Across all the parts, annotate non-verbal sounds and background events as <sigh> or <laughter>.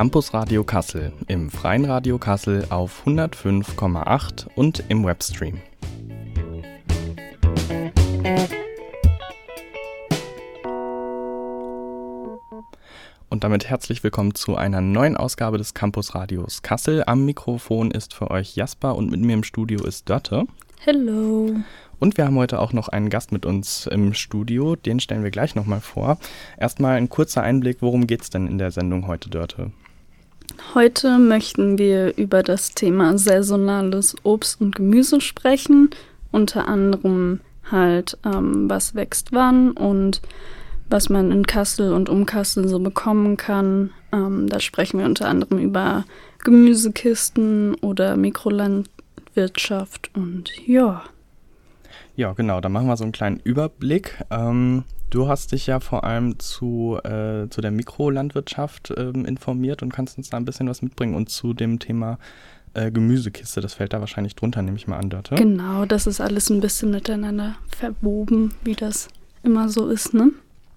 Campus Radio Kassel im Freien Radio Kassel auf 105,8 und im Webstream. Und damit herzlich willkommen zu einer neuen Ausgabe des Campus Radios Kassel. Am Mikrofon ist für euch Jasper und mit mir im Studio ist Dörte. Hello. Und wir haben heute auch noch einen Gast mit uns im Studio. Den stellen wir gleich nochmal vor. Erstmal ein kurzer Einblick, worum geht es denn in der Sendung heute, Dörte? Heute möchten wir über das Thema saisonales Obst und Gemüse sprechen. Unter anderem halt, ähm, was wächst wann und was man in Kassel und um Kassel so bekommen kann. Ähm, da sprechen wir unter anderem über Gemüsekisten oder Mikrolandwirtschaft und ja. Ja, genau, da machen wir so einen kleinen Überblick. Ähm, du hast dich ja vor allem zu, äh, zu der Mikrolandwirtschaft ähm, informiert und kannst uns da ein bisschen was mitbringen und zu dem Thema äh, Gemüsekiste. Das fällt da wahrscheinlich drunter, nehme ich mal an, Dörte. Genau, das ist alles ein bisschen miteinander verwoben, wie das immer so ist, ne?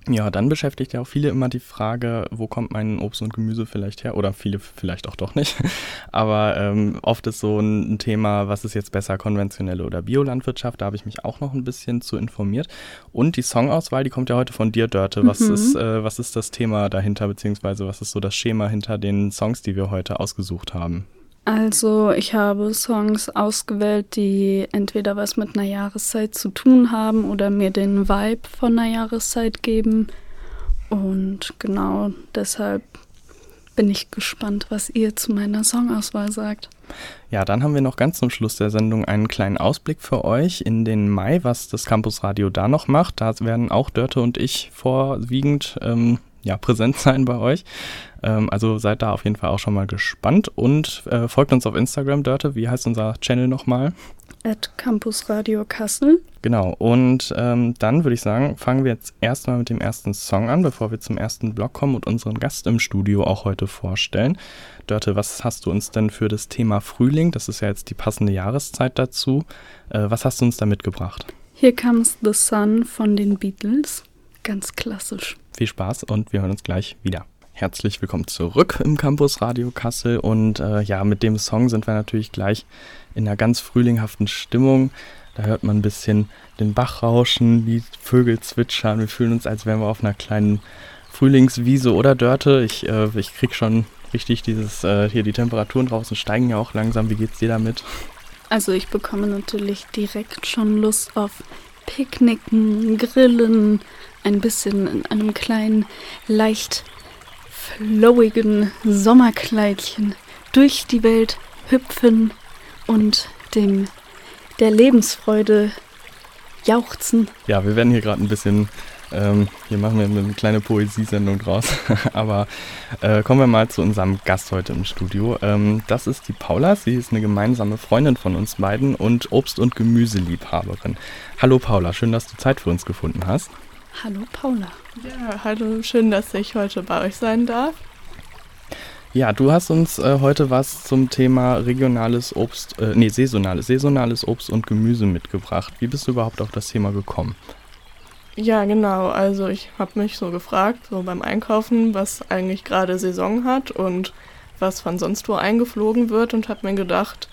Ja, dann beschäftigt ja auch viele immer die Frage, wo kommt mein Obst und Gemüse vielleicht her? Oder viele vielleicht auch doch nicht. <laughs> Aber ähm, oft ist so ein, Thema, was ist jetzt besser, konventionelle oder Biolandwirtschaft? Da habe ich mich auch noch ein bisschen zu informiert. Und die Songauswahl, die kommt ja heute von dir, Dörte. Was, mhm. ist, äh, was ist das Thema dahinter, beziehungsweise was ist so das Schema hinter den Songs, die wir heute ausgesucht haben? Also ich habe Songs ausgewählt, die entweder was mit einer Jahreszeit zu tun haben oder mir den Vibe von einer Jahreszeit geben. Und genau deshalb bin ich gespannt, was ihr zu meiner Songauswahl sagt. Ja, dann haben wir noch ganz zum Schluss der Sendung einen kleinen Ausblick für euch in den Mai, was das Campus Radio da noch macht. Da werden auch Dörte und ich vorwiegend ähm, ja, präsent sein bei euch. Ähm, also seid da auf jeden Fall auch schon mal gespannt und äh, folgt uns auf Instagram, Dörte. Wie heißt unser Channel nochmal? At Campus Radio Kassel. Genau, und ähm, dann würde ich sagen, fangen wir jetzt erstmal mit dem ersten Song an, bevor wir zum ersten Blog kommen und unseren Gast im Studio auch heute vorstellen. Dörte, was hast du uns denn für das Thema Frühling, das ist ja jetzt die passende Jahreszeit dazu, äh, was hast du uns da mitgebracht? Here Comes the Sun von den Beatles. Ganz klassisch. Viel Spaß und wir hören uns gleich wieder. Herzlich willkommen zurück im Campus Radio Kassel und äh, ja, mit dem Song sind wir natürlich gleich in einer ganz frühlinghaften Stimmung. Da hört man ein bisschen den Bach rauschen, die Vögel zwitschern. Wir fühlen uns, als wären wir auf einer kleinen Frühlingswiese oder Dörte. Ich, äh, ich krieg schon richtig dieses, äh, hier die Temperaturen draußen steigen ja auch langsam. Wie geht's dir damit? Also ich bekomme natürlich direkt schon Lust auf Picknicken, Grillen, ein bisschen in einem kleinen, leicht flowigen Sommerkleidchen durch die Welt hüpfen und dem der Lebensfreude jauchzen. Ja, wir werden hier gerade ein bisschen, ähm, hier machen wir eine kleine Poesiesendung draus, <laughs> aber äh, kommen wir mal zu unserem Gast heute im Studio. Ähm, das ist die Paula, sie ist eine gemeinsame Freundin von uns beiden und Obst- und Gemüseliebhaberin. Hallo Paula, schön, dass du Zeit für uns gefunden hast. Hallo Paula. Ja, hallo, schön, dass ich heute bei euch sein darf. Ja, du hast uns äh, heute was zum Thema regionales Obst, äh, nee, saisonales, saisonales Obst und Gemüse mitgebracht. Wie bist du überhaupt auf das Thema gekommen? Ja, genau. Also ich habe mich so gefragt, so beim Einkaufen, was eigentlich gerade Saison hat und was von sonst wo eingeflogen wird und habe mir gedacht,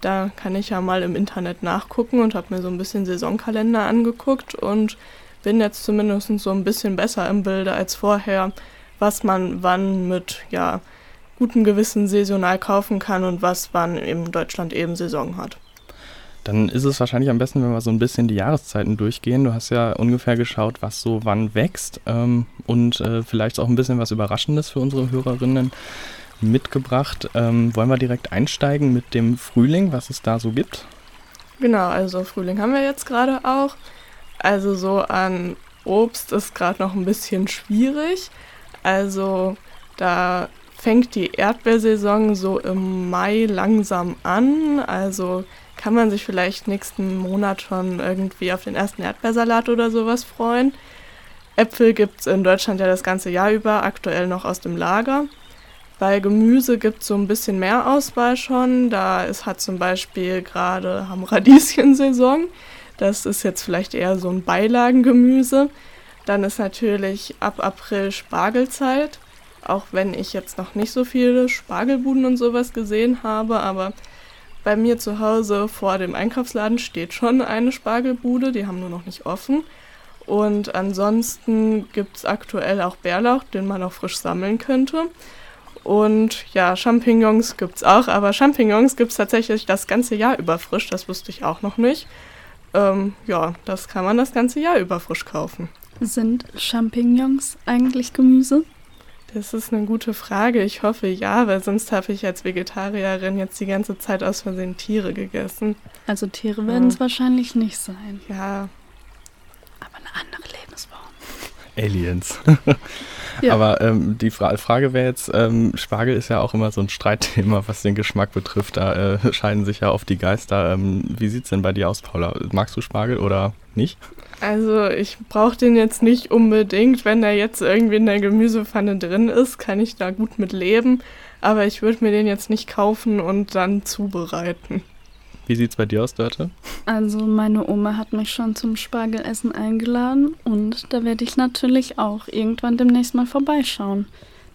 da kann ich ja mal im Internet nachgucken und habe mir so ein bisschen Saisonkalender angeguckt und bin jetzt zumindest so ein bisschen besser im Bilde als vorher, was man wann mit ja, gutem Gewissen saisonal kaufen kann und was wann in Deutschland eben Saison hat. Dann ist es wahrscheinlich am besten, wenn wir so ein bisschen die Jahreszeiten durchgehen. Du hast ja ungefähr geschaut, was so wann wächst ähm, und äh, vielleicht auch ein bisschen was Überraschendes für unsere Hörerinnen mitgebracht. Ähm, wollen wir direkt einsteigen mit dem Frühling, was es da so gibt? Genau, also Frühling haben wir jetzt gerade auch. Also so an Obst ist gerade noch ein bisschen schwierig. Also da fängt die Erdbeersaison so im Mai langsam an. Also kann man sich vielleicht nächsten Monat schon irgendwie auf den ersten Erdbeersalat oder sowas freuen. Äpfel gibt es in Deutschland ja das ganze Jahr über, aktuell noch aus dem Lager. Bei Gemüse gibt es so ein bisschen mehr Auswahl schon. Da ist, hat zum Beispiel gerade haben Radieschensaison. Das ist jetzt vielleicht eher so ein Beilagengemüse. Dann ist natürlich ab April Spargelzeit. Auch wenn ich jetzt noch nicht so viele Spargelbuden und sowas gesehen habe, aber bei mir zu Hause vor dem Einkaufsladen steht schon eine Spargelbude, die haben nur noch nicht offen. Und ansonsten gibt es aktuell auch Bärlauch, den man auch frisch sammeln könnte. Und ja, Champignons gibt es auch, aber Champignons gibt es tatsächlich das ganze Jahr über frisch, das wusste ich auch noch nicht. Ähm, ja, das kann man das ganze Jahr über frisch kaufen. Sind Champignons eigentlich Gemüse? Das ist eine gute Frage. Ich hoffe ja, weil sonst habe ich als Vegetarierin jetzt die ganze Zeit aus Versehen Tiere gegessen. Also Tiere werden es ja. wahrscheinlich nicht sein. Ja. Aber eine andere Lebensform. Aliens. <laughs> Ja. Aber ähm, die Fra Frage wäre jetzt, ähm, Spargel ist ja auch immer so ein Streitthema, was den Geschmack betrifft. Da äh, <laughs> scheiden sich ja oft die Geister. Ähm, wie sieht es denn bei dir aus, Paula? Magst du Spargel oder nicht? Also ich brauche den jetzt nicht unbedingt. Wenn er jetzt irgendwie in der Gemüsepfanne drin ist, kann ich da gut mit leben. Aber ich würde mir den jetzt nicht kaufen und dann zubereiten. Wie sieht es bei dir aus, Dörte? Also meine Oma hat mich schon zum Spargelessen eingeladen und da werde ich natürlich auch irgendwann demnächst mal vorbeischauen.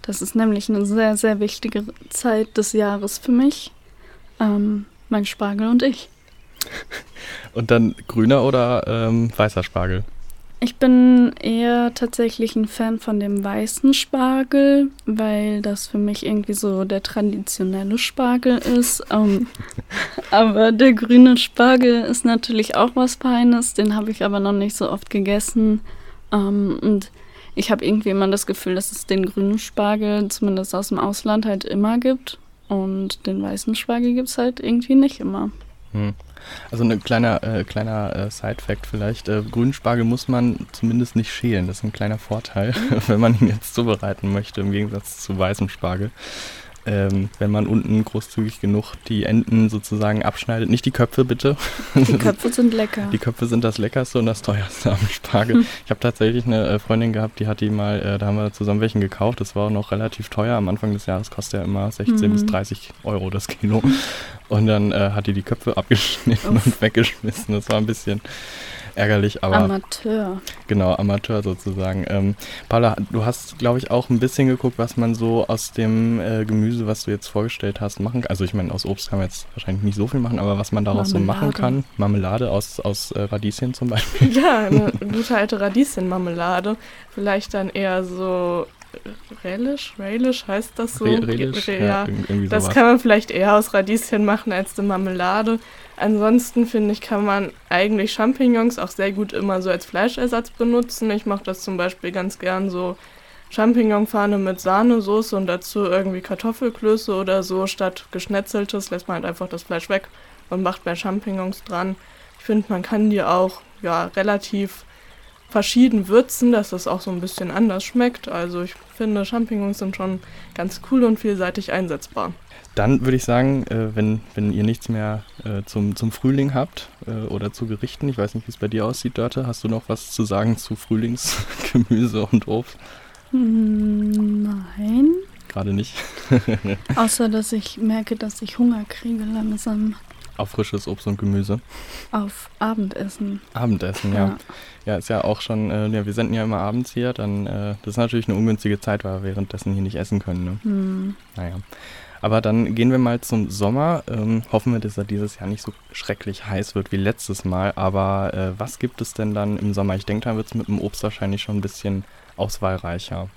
Das ist nämlich eine sehr, sehr wichtige Zeit des Jahres für mich. Ähm, mein Spargel und ich. Und dann grüner oder ähm, weißer Spargel? Ich bin eher tatsächlich ein Fan von dem weißen Spargel, weil das für mich irgendwie so der traditionelle Spargel ist. Ähm, <laughs> aber der grüne Spargel ist natürlich auch was Feines, den habe ich aber noch nicht so oft gegessen. Ähm, und ich habe irgendwie immer das Gefühl, dass es den grünen Spargel zumindest aus dem Ausland halt immer gibt. Und den weißen Spargel gibt es halt irgendwie nicht immer. Hm. Also ein kleiner, äh, kleiner äh, Side-Fact vielleicht. Äh, grünen Spargel muss man zumindest nicht schälen. Das ist ein kleiner Vorteil, <laughs> wenn man ihn jetzt zubereiten möchte, im Gegensatz zu weißem Spargel ähm, wenn man unten großzügig genug die Enden sozusagen abschneidet. Nicht die Köpfe bitte. Die Köpfe sind lecker. Die Köpfe sind das leckerste und das teuerste am Spargel. Hm. Ich habe tatsächlich eine äh, Freundin gehabt, die hat die mal, äh, da haben wir zusammen welchen gekauft. Das war auch noch relativ teuer. Am Anfang des Jahres kostet ja immer 16 mhm. bis 30 Euro das Kilo. Und dann äh, hat die die Köpfe abgeschnitten Uff. und weggeschmissen. Das war ein bisschen ärgerlich, aber. Amateur. Genau, Amateur sozusagen. Ähm, Paula, du hast, glaube ich, auch ein bisschen geguckt, was man so aus dem äh, Gemüse, was du jetzt vorgestellt hast, machen kann. Also, ich meine, aus Obst kann man jetzt wahrscheinlich nicht so viel machen, aber was man daraus Marmelade. so machen kann. Marmelade aus, aus äh, Radieschen zum Beispiel. Ja, eine <laughs> gute alte Radieschenmarmelade. Vielleicht dann eher so Relish, Relish heißt das so? Relish, Re ja, ja das kann man vielleicht eher aus Radieschen machen als eine Marmelade. Ansonsten finde ich, kann man eigentlich Champignons auch sehr gut immer so als Fleischersatz benutzen. Ich mache das zum Beispiel ganz gern so Champignonpfanne mit Sahnesoße und dazu irgendwie Kartoffelklöße oder so. Statt geschnetzeltes lässt man halt einfach das Fleisch weg und macht mehr Champignons dran. Ich finde, man kann die auch ja relativ verschieden würzen, dass das auch so ein bisschen anders schmeckt. Also ich finde, Champignons sind schon ganz cool und vielseitig einsetzbar. Dann würde ich sagen, äh, wenn, wenn ihr nichts mehr äh, zum, zum Frühling habt äh, oder zu Gerichten, ich weiß nicht, wie es bei dir aussieht, Dörte, hast du noch was zu sagen zu Frühlingsgemüse <laughs> und Obst? Nein. Gerade nicht. <laughs> Außer, dass ich merke, dass ich Hunger kriege langsam. Auf frisches Obst und Gemüse. Auf Abendessen. Abendessen, ja. Ja, ja ist ja auch schon, äh, ja, wir senden ja immer abends hier, dann, äh, das ist natürlich eine ungünstige Zeit, weil wir währenddessen hier nicht essen können. Ne? Hm. Naja. Aber dann gehen wir mal zum Sommer. Ähm, hoffen wir, dass er dieses Jahr nicht so schrecklich heiß wird wie letztes Mal. Aber äh, was gibt es denn dann im Sommer? Ich denke, da wird es mit dem Obst wahrscheinlich schon ein bisschen auswahlreicher.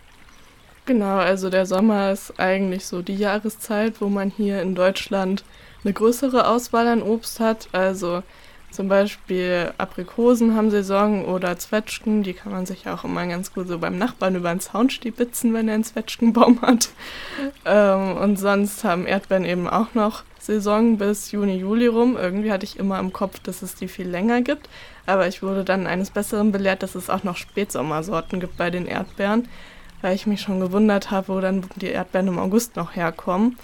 Genau, also der Sommer ist eigentlich so die Jahreszeit, wo man hier in Deutschland eine größere Auswahl an Obst hat. Also zum Beispiel Aprikosen haben Saison oder Zwetschgen, die kann man sich auch immer ganz gut so beim Nachbarn über den Zaun stibitzen, wenn er einen Zwetschgenbaum hat. Ähm, und sonst haben Erdbeeren eben auch noch Saison bis Juni, Juli rum. Irgendwie hatte ich immer im Kopf, dass es die viel länger gibt. Aber ich wurde dann eines Besseren belehrt, dass es auch noch Spätsommersorten gibt bei den Erdbeeren, weil ich mich schon gewundert habe, wo dann die Erdbeeren im August noch herkommen.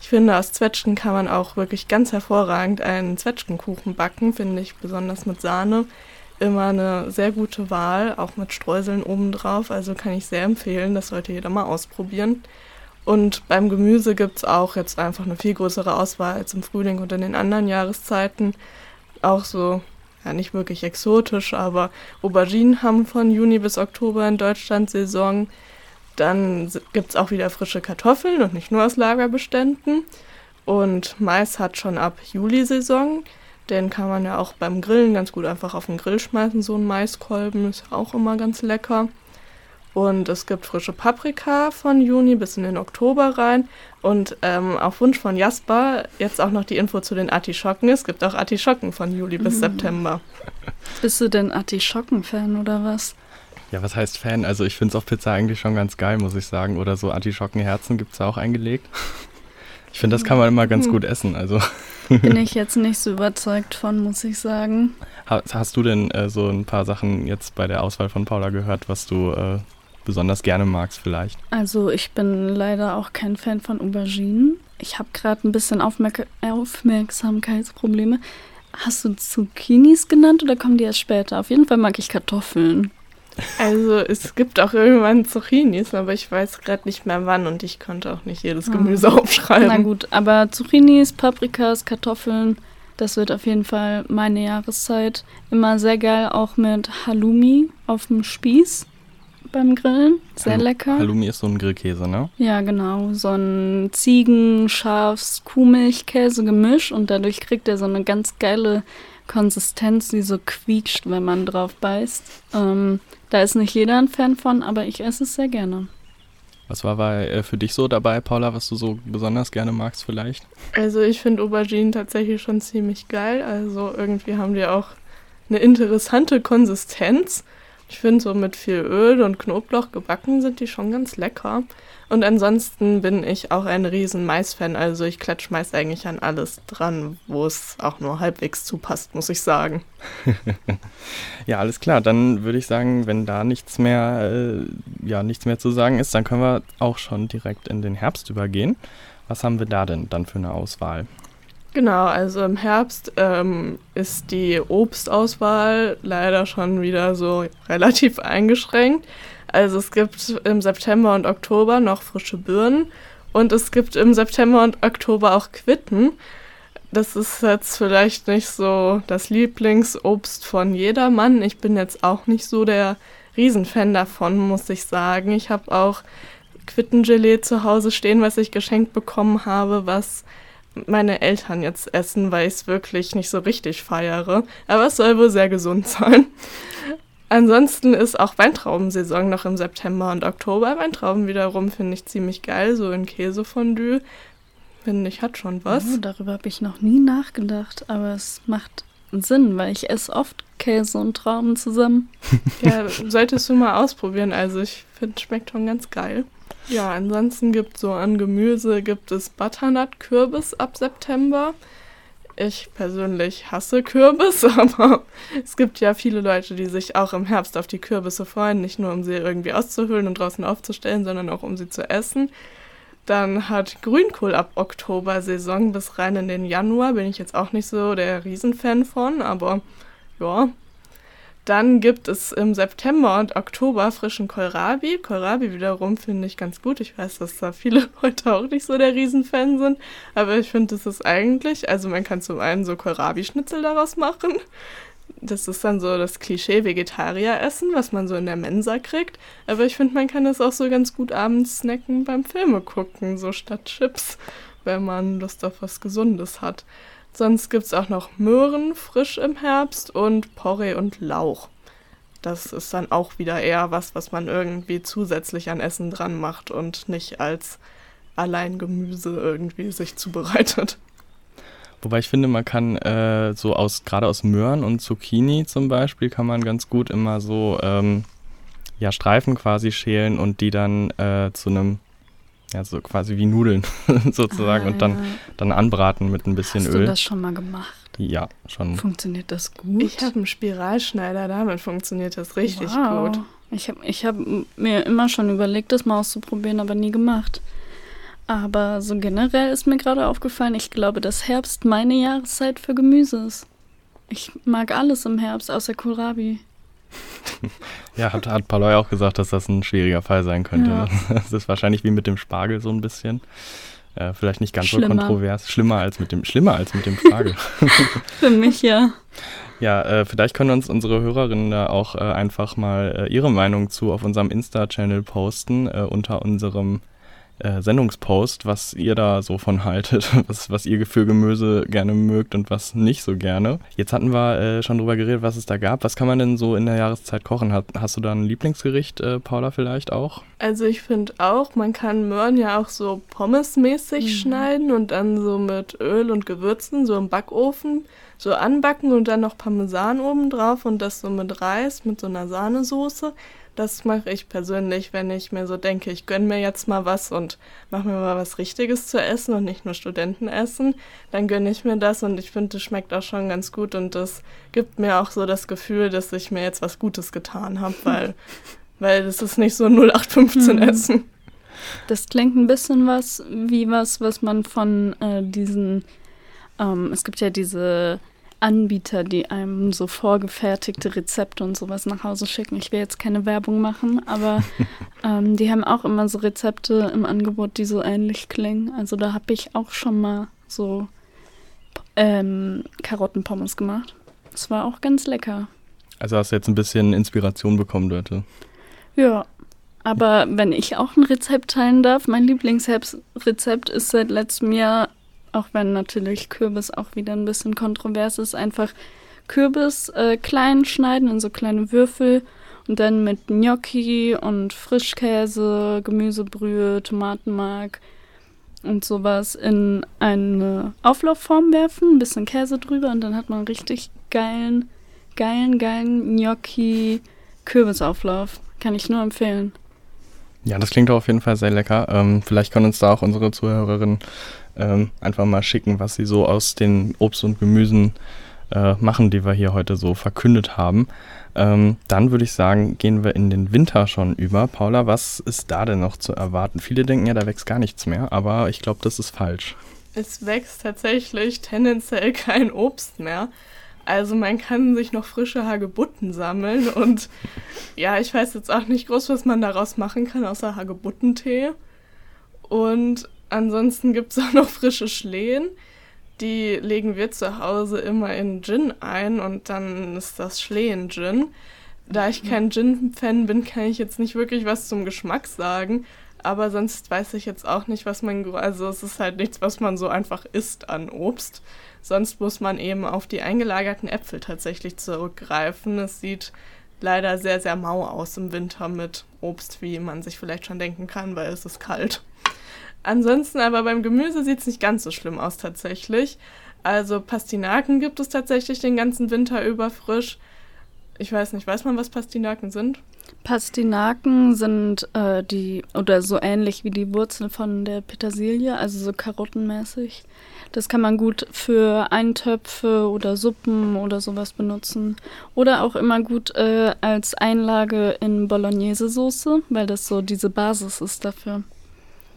Ich finde, aus Zwetschgen kann man auch wirklich ganz hervorragend einen Zwetschgenkuchen backen, finde ich, besonders mit Sahne. Immer eine sehr gute Wahl, auch mit Streuseln obendrauf. Also kann ich sehr empfehlen, das sollte jeder mal ausprobieren. Und beim Gemüse gibt es auch jetzt einfach eine viel größere Auswahl als im Frühling und in den anderen Jahreszeiten. Auch so, ja nicht wirklich exotisch, aber Auberginen haben von Juni bis Oktober in Deutschland Saison. Dann gibt es auch wieder frische Kartoffeln und nicht nur aus Lagerbeständen. Und Mais hat schon ab Juli Saison. Den kann man ja auch beim Grillen ganz gut einfach auf den Grill schmeißen. So ein Maiskolben ist auch immer ganz lecker. Und es gibt frische Paprika von Juni bis in den Oktober rein. Und ähm, auf Wunsch von Jasper jetzt auch noch die Info zu den Artischocken. Es gibt auch Artischocken von Juli bis mhm. September. Bist du denn Artischocken-Fan oder was? Ja, was heißt Fan? Also ich finde es auf Pizza eigentlich schon ganz geil, muss ich sagen. Oder so Artischockenherzen gibt es da auch eingelegt. Ich finde, das kann man immer ganz hm. gut essen. Also <laughs> bin ich jetzt nicht so überzeugt von, muss ich sagen. Hast, hast du denn äh, so ein paar Sachen jetzt bei der Auswahl von Paula gehört, was du äh, besonders gerne magst vielleicht? Also ich bin leider auch kein Fan von Auberginen. Ich habe gerade ein bisschen Aufmerk Aufmerksamkeitsprobleme. Hast du Zucchinis genannt oder kommen die erst später? Auf jeden Fall mag ich Kartoffeln. Also es gibt auch irgendwann Zucchinis, aber ich weiß gerade nicht mehr wann und ich konnte auch nicht jedes ah. Gemüse oh. aufschreiben. Na gut, aber Zucchinis, Paprikas, Kartoffeln, das wird auf jeden Fall meine Jahreszeit. Immer sehr geil, auch mit Halloumi auf dem Spieß beim Grillen. Sehr Hall lecker. Halloumi ist so ein Grillkäse, ne? Ja, genau. So ein Ziegen-, Schafs-, Kuhmilchkäse-Gemisch und dadurch kriegt er so eine ganz geile Konsistenz, die so quietscht, wenn man drauf beißt. Ähm, da ist nicht jeder ein Fan von, aber ich esse es sehr gerne. Was war bei, äh, für dich so dabei, Paula, was du so besonders gerne magst vielleicht? Also ich finde Auberginen tatsächlich schon ziemlich geil. Also irgendwie haben die auch eine interessante Konsistenz. Ich finde, so mit viel Öl und Knoblauch gebacken sind die schon ganz lecker. Und ansonsten bin ich auch ein riesen Mais-Fan. Also ich klatsch Mais eigentlich an alles dran, wo es auch nur halbwegs zupasst, muss ich sagen. <laughs> ja, alles klar. Dann würde ich sagen, wenn da nichts mehr, äh, ja, nichts mehr zu sagen ist, dann können wir auch schon direkt in den Herbst übergehen. Was haben wir da denn dann für eine Auswahl? Genau, also im Herbst ähm, ist die Obstauswahl leider schon wieder so relativ eingeschränkt. Also es gibt im September und Oktober noch frische Birnen und es gibt im September und Oktober auch Quitten. Das ist jetzt vielleicht nicht so das Lieblingsobst von jedermann. Ich bin jetzt auch nicht so der Riesenfan davon, muss ich sagen. Ich habe auch Quittengelee zu Hause stehen, was ich geschenkt bekommen habe, was meine Eltern jetzt essen, weil ich es wirklich nicht so richtig feiere. Aber es soll wohl sehr gesund sein. Ansonsten ist auch Weintraubensaison noch im September und Oktober. Weintrauben wiederum finde ich ziemlich geil, so in Käsefondue. Finde ich, hat schon was. Oh, darüber habe ich noch nie nachgedacht, aber es macht Sinn, weil ich esse oft Käse und Trauben zusammen. ja, solltest du mal ausprobieren. Also ich finde, schmeckt schon ganz geil. Ja, ansonsten gibt es so an Gemüse gibt es Butternut-Kürbis ab September. Ich persönlich hasse Kürbis, <laughs> aber es gibt ja viele Leute, die sich auch im Herbst auf die Kürbisse freuen, nicht nur um sie irgendwie auszuhöhlen und draußen aufzustellen, sondern auch um sie zu essen. Dann hat Grünkohl ab Oktober Saison bis rein in den Januar. Bin ich jetzt auch nicht so der Riesenfan von, aber ja, dann gibt es im September und Oktober frischen Kohlrabi. Kohlrabi wiederum finde ich ganz gut. Ich weiß, dass da viele <laughs> Leute auch nicht so der Riesenfan sind. Aber ich finde, das ist eigentlich, also man kann zum einen so Kohlrabi-Schnitzel daraus machen. Das ist dann so das Klischee-Vegetarier-Essen, was man so in der Mensa kriegt. Aber ich finde, man kann das auch so ganz gut abends snacken beim Filme gucken, so statt Chips, wenn man Lust auf was Gesundes hat. Sonst gibt es auch noch Möhren frisch im Herbst und Porree und Lauch. Das ist dann auch wieder eher was, was man irgendwie zusätzlich an Essen dran macht und nicht als allein Gemüse irgendwie sich zubereitet. Wobei ich finde, man kann äh, so aus, gerade aus Möhren und Zucchini zum Beispiel, kann man ganz gut immer so ähm, ja, Streifen quasi schälen und die dann äh, zu einem ja, so quasi wie Nudeln <laughs> sozusagen ah, und dann, dann anbraten mit ein bisschen Hast Öl. Hast du das schon mal gemacht? Ja, schon. Funktioniert das gut? Ich habe einen Spiralschneider, damit funktioniert das richtig wow. gut. Ich habe ich hab mir immer schon überlegt, das mal auszuprobieren, aber nie gemacht. Aber so generell ist mir gerade aufgefallen, ich glaube, dass Herbst meine Jahreszeit für Gemüse ist. Ich mag alles im Herbst, außer Kohlrabi. <laughs> ja, hat, hat Paloy auch gesagt, dass das ein schwieriger Fall sein könnte. Ja. <laughs> Das ist wahrscheinlich wie mit dem Spargel so ein bisschen. Äh, vielleicht nicht ganz schlimmer. so kontrovers. Schlimmer als mit dem, schlimmer als mit dem Spargel. <laughs> Für mich ja. Ja, äh, vielleicht können uns unsere Hörerinnen da auch äh, einfach mal äh, ihre Meinung zu auf unserem Insta-Channel posten, äh, unter unserem äh, Sendungspost, was ihr da so von haltet, <laughs> was, was ihr für Gemüse gerne mögt und was nicht so gerne. Jetzt hatten wir äh, schon drüber geredet, was es da gab. Was kann man denn so in der Jahreszeit kochen? Hast, hast du da ein Lieblingsgericht, äh, Paula, vielleicht auch? Also ich finde auch, man kann Möhren ja auch so pommesmäßig mhm. schneiden und dann so mit Öl und Gewürzen so im Backofen so anbacken und dann noch Parmesan oben drauf und das so mit Reis, mit so einer Sahnesoße. Das mache ich persönlich, wenn ich mir so denke, ich gönne mir jetzt mal was und mache mir mal was Richtiges zu essen und nicht nur Studentenessen. Dann gönne ich mir das und ich finde, das schmeckt auch schon ganz gut und das gibt mir auch so das Gefühl, dass ich mir jetzt was Gutes getan habe, <laughs> weil, weil das ist nicht so 0815 mhm. Essen. Das klingt ein bisschen was wie was, was man von äh, diesen, ähm, es gibt ja diese Anbieter, die einem so vorgefertigte Rezepte und sowas nach Hause schicken. Ich will jetzt keine Werbung machen, aber <laughs> ähm, die haben auch immer so Rezepte im Angebot, die so ähnlich klingen. Also da habe ich auch schon mal so ähm, Karottenpommes gemacht. Das war auch ganz lecker. Also hast du jetzt ein bisschen Inspiration bekommen, Leute. Ja, aber wenn ich auch ein Rezept teilen darf, mein Lieblingsrezept ist seit letztem Jahr auch wenn natürlich Kürbis auch wieder ein bisschen kontrovers ist, einfach Kürbis äh, klein schneiden in so kleine Würfel und dann mit Gnocchi und Frischkäse, Gemüsebrühe, Tomatenmark und sowas in eine Auflaufform werfen, ein bisschen Käse drüber und dann hat man richtig geilen, geilen, geilen Gnocchi Kürbisauflauf. Kann ich nur empfehlen. Ja, das klingt auf jeden Fall sehr lecker. Ähm, vielleicht können uns da auch unsere Zuhörerinnen ähm, einfach mal schicken, was sie so aus den Obst und Gemüsen äh, machen, die wir hier heute so verkündet haben. Ähm, dann würde ich sagen, gehen wir in den Winter schon über. Paula, was ist da denn noch zu erwarten? Viele denken ja, da wächst gar nichts mehr, aber ich glaube, das ist falsch. Es wächst tatsächlich tendenziell kein Obst mehr. Also man kann sich noch frische Hagebutten sammeln und ja, ich weiß jetzt auch nicht groß, was man daraus machen kann, außer Hagebuttentee. Und Ansonsten gibt es auch noch frische Schlehen. Die legen wir zu Hause immer in Gin ein und dann ist das Schlehen-Gin. Da ich kein Gin-Fan bin, kann ich jetzt nicht wirklich was zum Geschmack sagen. Aber sonst weiß ich jetzt auch nicht, was man. Also, es ist halt nichts, was man so einfach isst an Obst. Sonst muss man eben auf die eingelagerten Äpfel tatsächlich zurückgreifen. Es sieht leider sehr, sehr mau aus im Winter mit Obst, wie man sich vielleicht schon denken kann, weil es ist kalt. Ansonsten aber beim Gemüse sieht es nicht ganz so schlimm aus tatsächlich. Also Pastinaken gibt es tatsächlich den ganzen Winter über frisch. Ich weiß nicht, weiß man, was Pastinaken sind? Pastinaken sind äh, die, oder so ähnlich wie die Wurzeln von der Petersilie, also so karottenmäßig. Das kann man gut für Eintöpfe oder Suppen oder sowas benutzen. Oder auch immer gut äh, als Einlage in Bolognese-Soße, weil das so diese Basis ist dafür.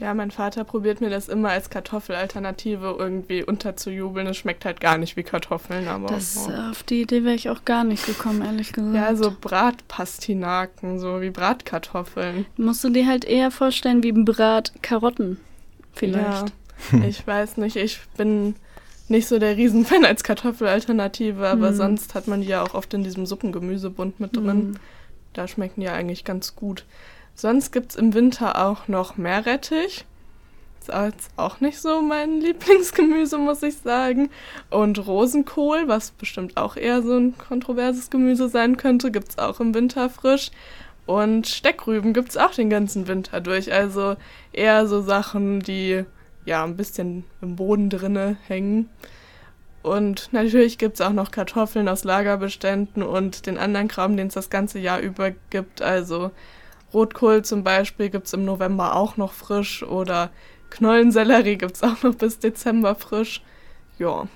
Ja, mein Vater probiert mir das immer als Kartoffelalternative irgendwie unterzujubeln. Es schmeckt halt gar nicht wie Kartoffeln, aber. Das, oh. Auf die Idee wäre ich auch gar nicht gekommen, ehrlich gesagt. Ja, so Bratpastinaken, so wie Bratkartoffeln. Musst du dir halt eher vorstellen wie Bratkarotten, vielleicht. Ja, ich weiß nicht. Ich bin nicht so der Riesenfan als Kartoffelalternative, aber hm. sonst hat man die ja auch oft in diesem Suppengemüsebund mit drin. Hm. Da schmecken die ja eigentlich ganz gut. Sonst gibt es im Winter auch noch Meerrettich. Ist auch nicht so mein <laughs> Lieblingsgemüse, muss ich sagen. Und Rosenkohl, was bestimmt auch eher so ein kontroverses Gemüse sein könnte, gibt es auch im Winter frisch. Und Steckrüben gibt es auch den ganzen Winter durch. Also eher so Sachen, die ja ein bisschen im Boden drinne hängen. Und natürlich gibt es auch noch Kartoffeln aus Lagerbeständen und den anderen Kram, den es das ganze Jahr über gibt. Also Rotkohl zum Beispiel gibt es im November auch noch frisch oder Knollensellerie gibt es auch noch bis Dezember frisch. Ja.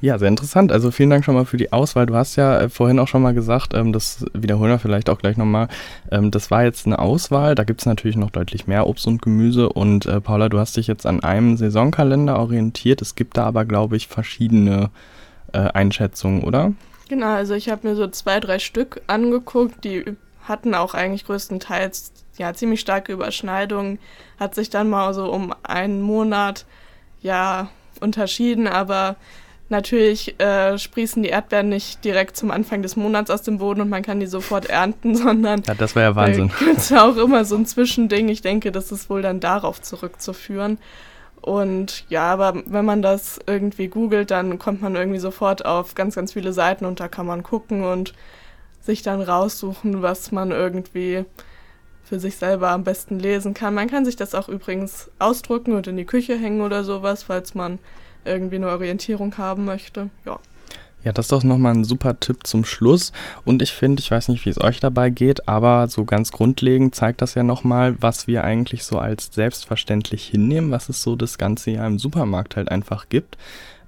Ja, sehr interessant. Also vielen Dank schon mal für die Auswahl. Du hast ja äh, vorhin auch schon mal gesagt, ähm, das wiederholen wir vielleicht auch gleich nochmal. Ähm, das war jetzt eine Auswahl. Da gibt es natürlich noch deutlich mehr Obst und Gemüse. Und äh, Paula, du hast dich jetzt an einem Saisonkalender orientiert. Es gibt da aber, glaube ich, verschiedene äh, Einschätzungen, oder? Genau, also ich habe mir so zwei, drei Stück angeguckt, die hatten auch eigentlich größtenteils ja ziemlich starke Überschneidungen, hat sich dann mal so um einen Monat ja unterschieden, aber Natürlich äh, sprießen die Erdbeeren nicht direkt zum Anfang des Monats aus dem Boden und man kann die sofort ernten, <laughs> sondern ja, das wäre ja Wahnsinn. Da gibt es auch immer so ein Zwischending. Ich denke, das ist wohl dann darauf zurückzuführen. Und ja, aber wenn man das irgendwie googelt, dann kommt man irgendwie sofort auf ganz, ganz viele Seiten und da kann man gucken und sich dann raussuchen, was man irgendwie für sich selber am besten lesen kann. Man kann sich das auch übrigens ausdrucken und in die Küche hängen oder sowas, falls man irgendwie eine Orientierung haben möchte. Ja. Ja, das ist doch nochmal ein super Tipp zum Schluss. Und ich finde, ich weiß nicht, wie es euch dabei geht, aber so ganz grundlegend zeigt das ja nochmal, was wir eigentlich so als selbstverständlich hinnehmen, was es so das ganze Jahr im Supermarkt halt einfach gibt.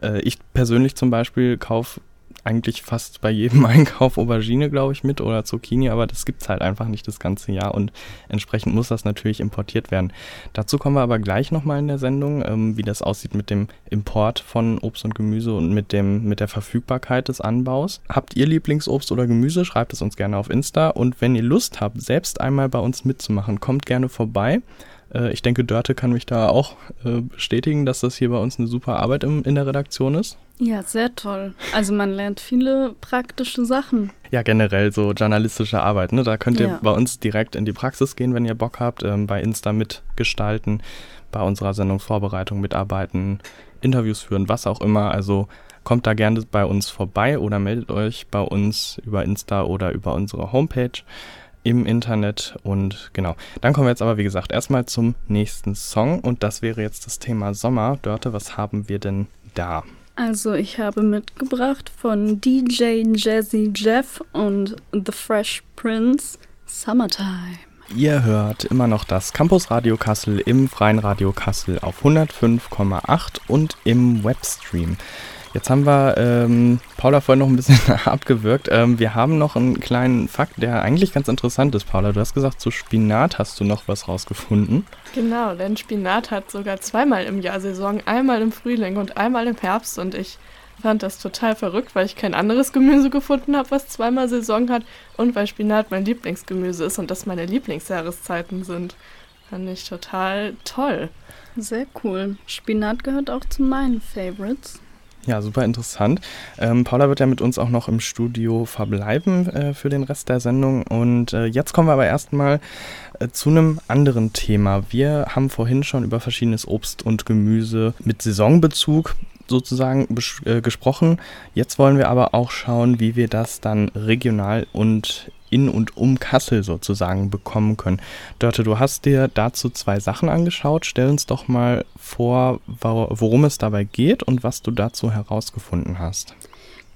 Äh, ich persönlich zum Beispiel kaufe eigentlich fast bei jedem <laughs> Einkauf Aubergine, glaube ich, mit oder Zucchini, aber das gibt es halt einfach nicht das ganze Jahr und entsprechend muss das natürlich importiert werden. Dazu kommen wir aber gleich nochmal in der Sendung, ähm, wie das aussieht mit dem Import von Obst und Gemüse und mit, dem, mit der Verfügbarkeit des Anbaus. Habt ihr Lieblingsobst oder Gemüse? Schreibt es uns gerne auf Insta und wenn ihr Lust habt, selbst einmal bei uns mitzumachen, kommt gerne vorbei. Äh, ich denke, Dörte kann mich da auch äh, bestätigen, dass das hier bei uns eine super Arbeit im, in der Redaktion ist. Ja, sehr toll. Also man lernt viele praktische Sachen. Ja, generell so journalistische Arbeit. Ne? Da könnt ihr ja. bei uns direkt in die Praxis gehen, wenn ihr Bock habt, ähm, bei Insta mitgestalten, bei unserer Sendungsvorbereitung mitarbeiten, Interviews führen, was auch immer. Also kommt da gerne bei uns vorbei oder meldet euch bei uns über Insta oder über unsere Homepage im Internet. Und genau, dann kommen wir jetzt aber, wie gesagt, erstmal zum nächsten Song. Und das wäre jetzt das Thema Sommer. Dörte, was haben wir denn da? Also ich habe mitgebracht von DJ Jazzy Jeff und The Fresh Prince Summertime. Ihr hört immer noch das Campus Radio Kassel im Freien Radio Kassel auf 105,8 und im Webstream. Jetzt haben wir ähm, Paula vorhin noch ein bisschen <laughs> abgewürgt. Ähm, wir haben noch einen kleinen Fakt, der eigentlich ganz interessant ist, Paula. Du hast gesagt, zu Spinat hast du noch was rausgefunden. Genau, denn Spinat hat sogar zweimal im Jahr Saison, einmal im Frühling und einmal im Herbst. Und ich fand das total verrückt, weil ich kein anderes Gemüse gefunden habe, was zweimal Saison hat und weil Spinat mein Lieblingsgemüse ist und das meine Lieblingsjahreszeiten sind. Fand ich total toll. Sehr cool. Spinat gehört auch zu meinen Favorites. Ja, super interessant. Ähm, Paula wird ja mit uns auch noch im Studio verbleiben äh, für den Rest der Sendung. Und äh, jetzt kommen wir aber erstmal äh, zu einem anderen Thema. Wir haben vorhin schon über verschiedenes Obst und Gemüse mit Saisonbezug sozusagen äh, gesprochen. Jetzt wollen wir aber auch schauen, wie wir das dann regional und in und um Kassel sozusagen bekommen können. Dörte, du hast dir dazu zwei Sachen angeschaut. Stell uns doch mal vor, worum es dabei geht und was du dazu herausgefunden hast.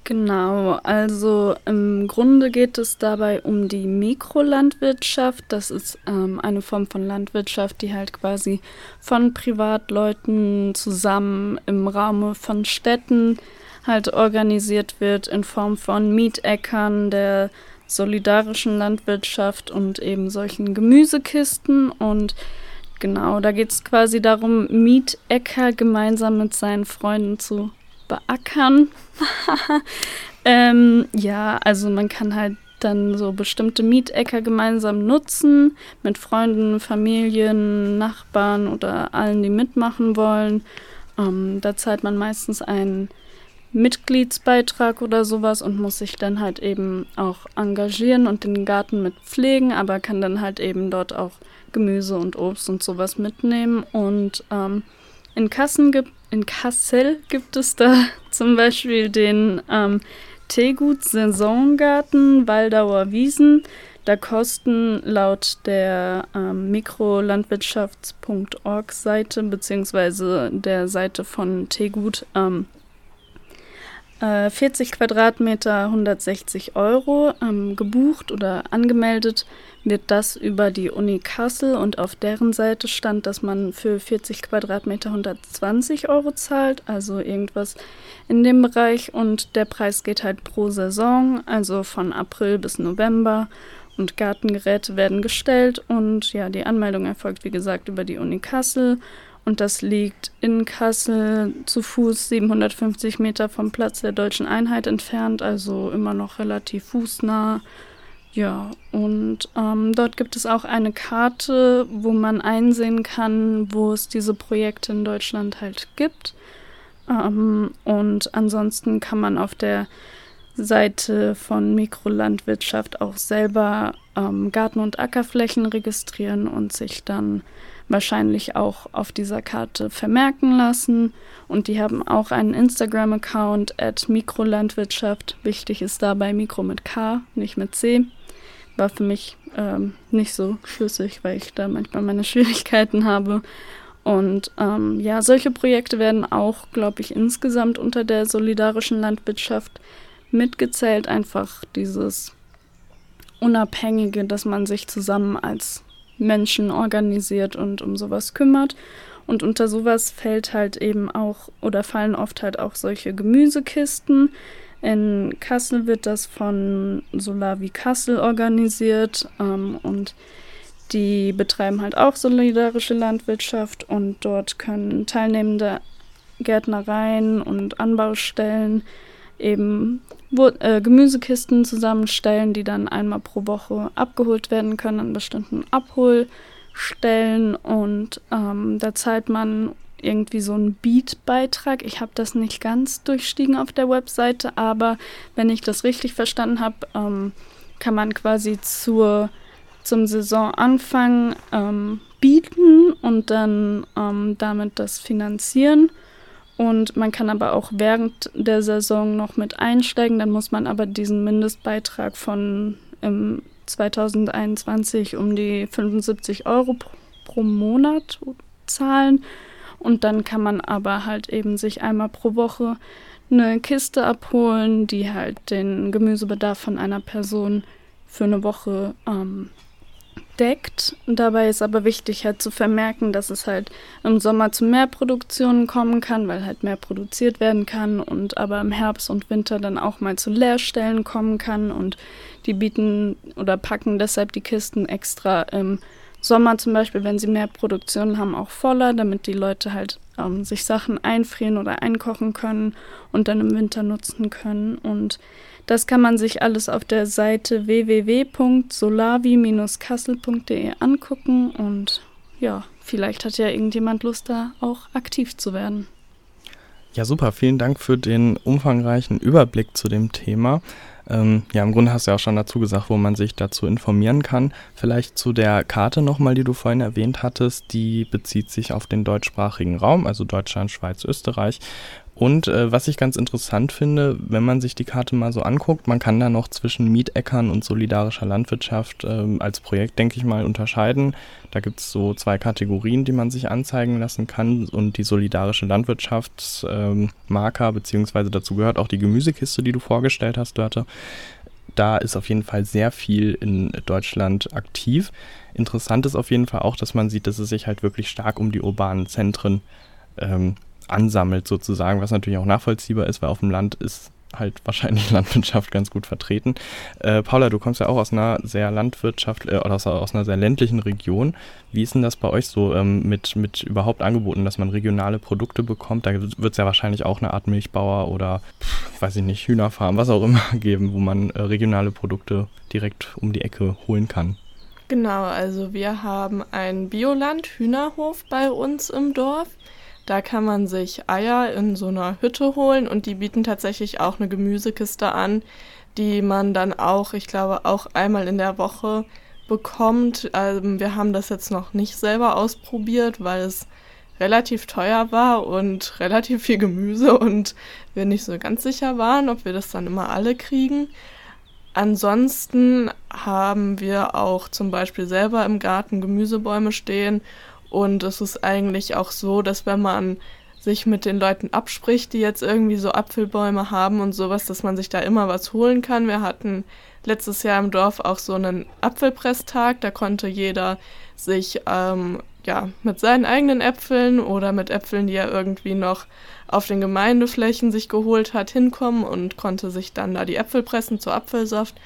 Genau, also im Grunde geht es dabei um die Mikrolandwirtschaft. Das ist ähm, eine Form von Landwirtschaft, die halt quasi von Privatleuten zusammen im Raum von Städten halt organisiert wird in Form von Mietäckern, der solidarischen Landwirtschaft und eben solchen Gemüsekisten. Und genau, da geht es quasi darum, Mietäcker gemeinsam mit seinen Freunden zu beackern. <laughs> ähm, ja, also man kann halt dann so bestimmte Mietäcker gemeinsam nutzen, mit Freunden, Familien, Nachbarn oder allen, die mitmachen wollen. Ähm, da zahlt man meistens einen Mitgliedsbeitrag oder sowas und muss sich dann halt eben auch engagieren und den Garten mit pflegen, aber kann dann halt eben dort auch Gemüse und Obst und sowas mitnehmen. Und ähm, in, Kassen in Kassel gibt es da <laughs> zum Beispiel den ähm, Teegut Saisongarten Waldauer Wiesen. Da kosten laut der ähm, Mikrolandwirtschafts.org-Seite beziehungsweise der Seite von Teegut ähm, 40 äh, Quadratmeter 160 Euro. Ähm, gebucht oder angemeldet wird das über die Uni Kassel und auf deren Seite stand, dass man für 40 Quadratmeter 120 Euro zahlt, also irgendwas in dem Bereich. Und der Preis geht halt pro Saison, also von April bis November. Und Gartengeräte werden gestellt und ja, die Anmeldung erfolgt wie gesagt über die Uni Kassel. Und das liegt in Kassel zu Fuß 750 Meter vom Platz der deutschen Einheit entfernt, also immer noch relativ fußnah. Ja, und ähm, dort gibt es auch eine Karte, wo man einsehen kann, wo es diese Projekte in Deutschland halt gibt. Ähm, und ansonsten kann man auf der Seite von Mikrolandwirtschaft auch selber ähm, Garten- und Ackerflächen registrieren und sich dann wahrscheinlich auch auf dieser Karte vermerken lassen. Und die haben auch einen Instagram-Account at Mikrolandwirtschaft. Wichtig ist dabei Mikro mit K, nicht mit C. War für mich ähm, nicht so schlüssig, weil ich da manchmal meine <laughs> Schwierigkeiten habe. Und ähm, ja, solche Projekte werden auch, glaube ich, insgesamt unter der solidarischen Landwirtschaft mitgezählt. Einfach dieses Unabhängige, dass man sich zusammen als Menschen organisiert und um sowas kümmert. Und unter sowas fällt halt eben auch oder fallen oft halt auch solche Gemüsekisten. In Kassel wird das von Solavi Kassel organisiert ähm, und die betreiben halt auch solidarische Landwirtschaft und dort können teilnehmende Gärtnereien und Anbaustellen eben Gemüsekisten zusammenstellen, die dann einmal pro Woche abgeholt werden können an bestimmten Abholstellen. Und ähm, da zahlt man irgendwie so einen Beat-Beitrag. Ich habe das nicht ganz durchstiegen auf der Webseite, aber wenn ich das richtig verstanden habe, ähm, kann man quasi zur, zum Saisonanfang ähm, bieten und dann ähm, damit das finanzieren. Und man kann aber auch während der Saison noch mit einsteigen. Dann muss man aber diesen Mindestbeitrag von im 2021 um die 75 Euro pro Monat zahlen. Und dann kann man aber halt eben sich einmal pro Woche eine Kiste abholen, die halt den Gemüsebedarf von einer Person für eine Woche ähm, deckt. Dabei ist aber wichtig halt zu vermerken, dass es halt im Sommer zu mehr Produktionen kommen kann, weil halt mehr produziert werden kann und aber im Herbst und Winter dann auch mal zu Leerstellen kommen kann und die bieten oder packen deshalb die Kisten extra im Sommer zum Beispiel, wenn sie mehr Produktion haben, auch voller, damit die Leute halt ähm, sich Sachen einfrieren oder einkochen können und dann im Winter nutzen können und das kann man sich alles auf der Seite www.solavi-kassel.de angucken und ja, vielleicht hat ja irgendjemand Lust, da auch aktiv zu werden. Ja, super. Vielen Dank für den umfangreichen Überblick zu dem Thema. Ähm, ja, im Grunde hast du ja auch schon dazu gesagt, wo man sich dazu informieren kann. Vielleicht zu der Karte nochmal, die du vorhin erwähnt hattest. Die bezieht sich auf den deutschsprachigen Raum, also Deutschland, Schweiz, Österreich. Und äh, was ich ganz interessant finde, wenn man sich die Karte mal so anguckt, man kann da noch zwischen Mietäckern und solidarischer Landwirtschaft äh, als Projekt, denke ich mal, unterscheiden. Da gibt es so zwei Kategorien, die man sich anzeigen lassen kann. Und die solidarische Landwirtschaftsmarker, ähm, beziehungsweise dazu gehört auch die Gemüsekiste, die du vorgestellt hast, Dörte. Da ist auf jeden Fall sehr viel in Deutschland aktiv. Interessant ist auf jeden Fall auch, dass man sieht, dass es sich halt wirklich stark um die urbanen Zentren ähm, ansammelt sozusagen, was natürlich auch nachvollziehbar ist, weil auf dem Land ist halt wahrscheinlich <laughs> Landwirtschaft ganz gut vertreten. Äh, Paula, du kommst ja auch aus einer sehr Landwirtschaft äh, oder aus, aus, einer sehr ländlichen Region. Wie ist denn das bei euch so ähm, mit, mit überhaupt angeboten, dass man regionale Produkte bekommt? Da wird es ja wahrscheinlich auch eine Art Milchbauer oder, pff, weiß ich nicht, Hühnerfarm, was auch immer <laughs> geben, wo man äh, regionale Produkte direkt um die Ecke holen kann. Genau, also wir haben einen Bioland-Hühnerhof bei uns im Dorf. Da kann man sich Eier in so einer Hütte holen und die bieten tatsächlich auch eine Gemüsekiste an, die man dann auch, ich glaube, auch einmal in der Woche bekommt. Ähm, wir haben das jetzt noch nicht selber ausprobiert, weil es relativ teuer war und <laughs> relativ viel Gemüse und wir nicht so ganz sicher waren, ob wir das dann immer alle kriegen. Ansonsten haben wir auch zum Beispiel selber im Garten Gemüsebäume stehen und es ist eigentlich auch so, dass wenn man sich mit den Leuten abspricht, die jetzt irgendwie so Apfelbäume haben und sowas, dass man sich da immer was holen kann. Wir hatten letztes Jahr im Dorf auch so einen Apfelpresstag, da konnte jeder sich ähm, ja mit seinen eigenen Äpfeln oder mit Äpfeln, die er irgendwie noch auf den Gemeindeflächen sich geholt hat, hinkommen und konnte sich dann da die Äpfel pressen zu Apfelsaft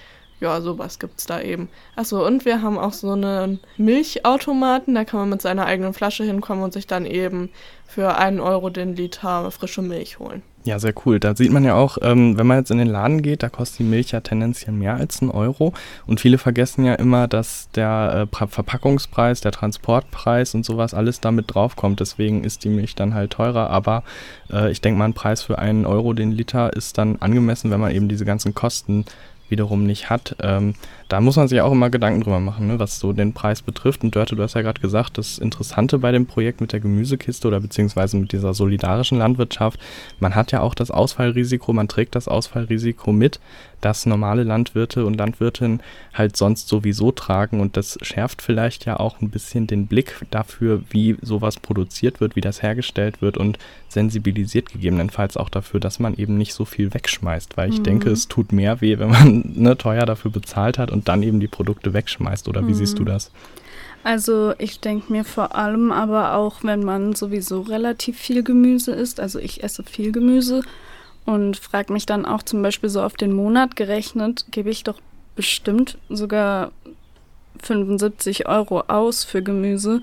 ja, sowas gibt's da eben. Achso, und wir haben auch so einen Milchautomaten, da kann man mit seiner eigenen Flasche hinkommen und sich dann eben für einen Euro den Liter frische Milch holen. Ja, sehr cool. Da sieht man ja auch, ähm, wenn man jetzt in den Laden geht, da kostet die Milch ja tendenziell mehr als ein Euro. Und viele vergessen ja immer, dass der äh, Verpackungspreis, der Transportpreis und sowas alles damit draufkommt. Deswegen ist die Milch dann halt teurer. Aber äh, ich denke mal, ein Preis für einen Euro den Liter ist dann angemessen, wenn man eben diese ganzen Kosten wiederum nicht hat. Ähm, da muss man sich auch immer Gedanken drüber machen, ne, was so den Preis betrifft. Und Dörte, du hast ja gerade gesagt, das Interessante bei dem Projekt mit der Gemüsekiste oder beziehungsweise mit dieser solidarischen Landwirtschaft, man hat ja auch das Ausfallrisiko, man trägt das Ausfallrisiko mit, das normale Landwirte und Landwirtinnen halt sonst sowieso tragen. Und das schärft vielleicht ja auch ein bisschen den Blick dafür, wie sowas produziert wird, wie das hergestellt wird und sensibilisiert gegebenenfalls auch dafür, dass man eben nicht so viel wegschmeißt. Weil ich mhm. denke, es tut mehr weh, wenn man <laughs> ne, teuer dafür bezahlt hat und dann eben die Produkte wegschmeißt. Oder wie mhm. siehst du das? Also ich denke mir vor allem aber auch, wenn man sowieso relativ viel Gemüse isst, also ich esse viel Gemüse und frage mich dann auch zum Beispiel so auf den Monat gerechnet, gebe ich doch bestimmt sogar 75 Euro aus für Gemüse.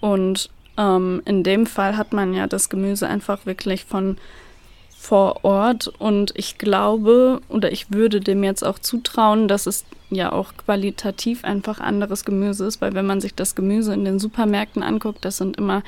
Und ähm, in dem Fall hat man ja das Gemüse einfach wirklich von vor Ort und ich glaube oder ich würde dem jetzt auch zutrauen, dass es ja auch qualitativ einfach anderes Gemüse ist, weil wenn man sich das Gemüse in den Supermärkten anguckt, das sind immer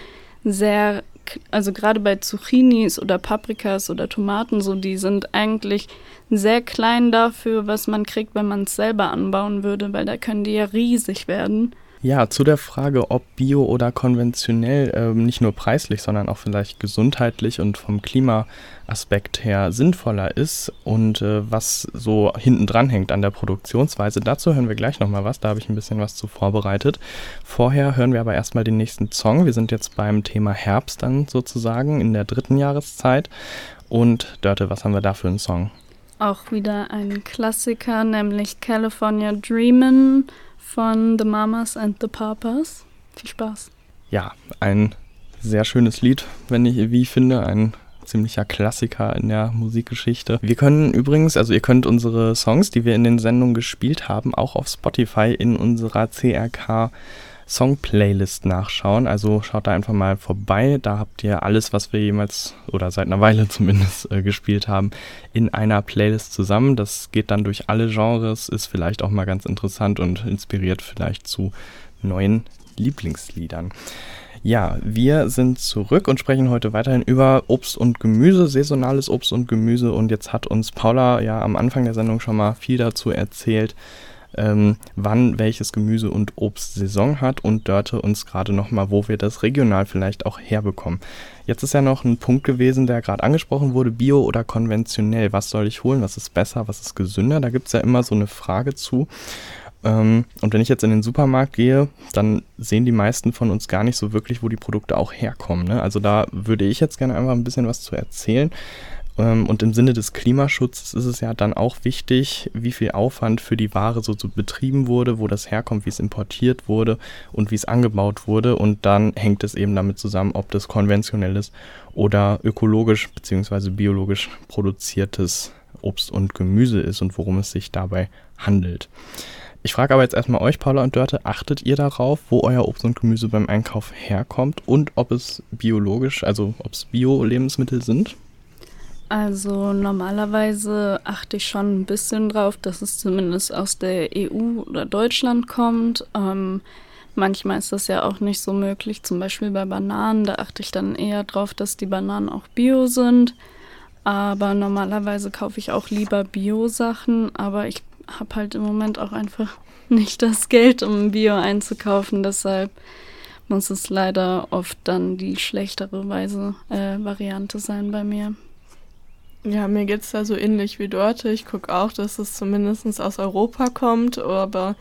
sehr, also gerade bei Zucchinis oder Paprikas oder Tomaten, so die sind eigentlich sehr klein dafür, was man kriegt, wenn man es selber anbauen würde, weil da können die ja riesig werden. Ja, zu der Frage, ob bio oder konventionell äh, nicht nur preislich, sondern auch vielleicht gesundheitlich und vom Klimaaspekt her sinnvoller ist und äh, was so hinten dran hängt an der Produktionsweise. Dazu hören wir gleich nochmal was, da habe ich ein bisschen was zu vorbereitet. Vorher hören wir aber erstmal den nächsten Song. Wir sind jetzt beim Thema Herbst dann sozusagen in der dritten Jahreszeit. Und Dörte, was haben wir da für einen Song? Auch wieder ein Klassiker, nämlich California Dreamin' von The Mamas and the Papas. Viel Spaß. Ja, ein sehr schönes Lied, wenn ich, wie finde, ein ziemlicher Klassiker in der Musikgeschichte. Wir können übrigens, also ihr könnt unsere Songs, die wir in den Sendungen gespielt haben, auch auf Spotify in unserer CRK Song-Playlist nachschauen. Also schaut da einfach mal vorbei. Da habt ihr alles, was wir jemals oder seit einer Weile <laughs> zumindest äh, gespielt haben, in einer Playlist zusammen. Das geht dann durch alle Genres, ist vielleicht auch mal ganz interessant und inspiriert vielleicht zu neuen Lieblingsliedern. Ja, wir sind zurück und sprechen heute weiterhin über Obst und Gemüse, saisonales Obst und Gemüse. Und jetzt hat uns Paula ja am Anfang der Sendung schon mal viel dazu erzählt, ähm, wann welches Gemüse und Obst Saison hat und Dörte uns gerade nochmal, wo wir das regional vielleicht auch herbekommen. Jetzt ist ja noch ein Punkt gewesen, der gerade angesprochen wurde, bio oder konventionell. Was soll ich holen? Was ist besser? Was ist gesünder? Da gibt es ja immer so eine Frage zu. Ähm, und wenn ich jetzt in den Supermarkt gehe, dann sehen die meisten von uns gar nicht so wirklich, wo die Produkte auch herkommen. Ne? Also da würde ich jetzt gerne einfach ein bisschen was zu erzählen. Ähm, und im Sinne des Klimaschutzes ist es ja dann auch wichtig, wie viel Aufwand für die Ware so, so betrieben wurde, wo das herkommt, wie es importiert wurde und wie es angebaut wurde. Und dann hängt es eben damit zusammen, ob das konventionelles oder ökologisch bzw. biologisch produziertes Obst und Gemüse ist und worum es sich dabei handelt. Ich frage aber jetzt erstmal euch, Paula und Dörte, achtet ihr darauf, wo euer Obst und Gemüse beim Einkauf herkommt und ob es biologisch, also ob es Bio-Lebensmittel sind? Also normalerweise achte ich schon ein bisschen drauf, dass es zumindest aus der EU oder Deutschland kommt. Ähm, manchmal ist das ja auch nicht so möglich, zum Beispiel bei Bananen. Da achte ich dann eher drauf, dass die Bananen auch bio sind. Aber normalerweise kaufe ich auch lieber Bio-Sachen. Aber ich habe halt im Moment auch einfach <laughs> nicht das Geld, um Bio einzukaufen. Deshalb muss es leider oft dann die schlechtere Weise, äh, Variante sein bei mir. Ja, mir geht es da so ähnlich wie dort. Ich gucke auch, dass es zumindest aus Europa kommt, aber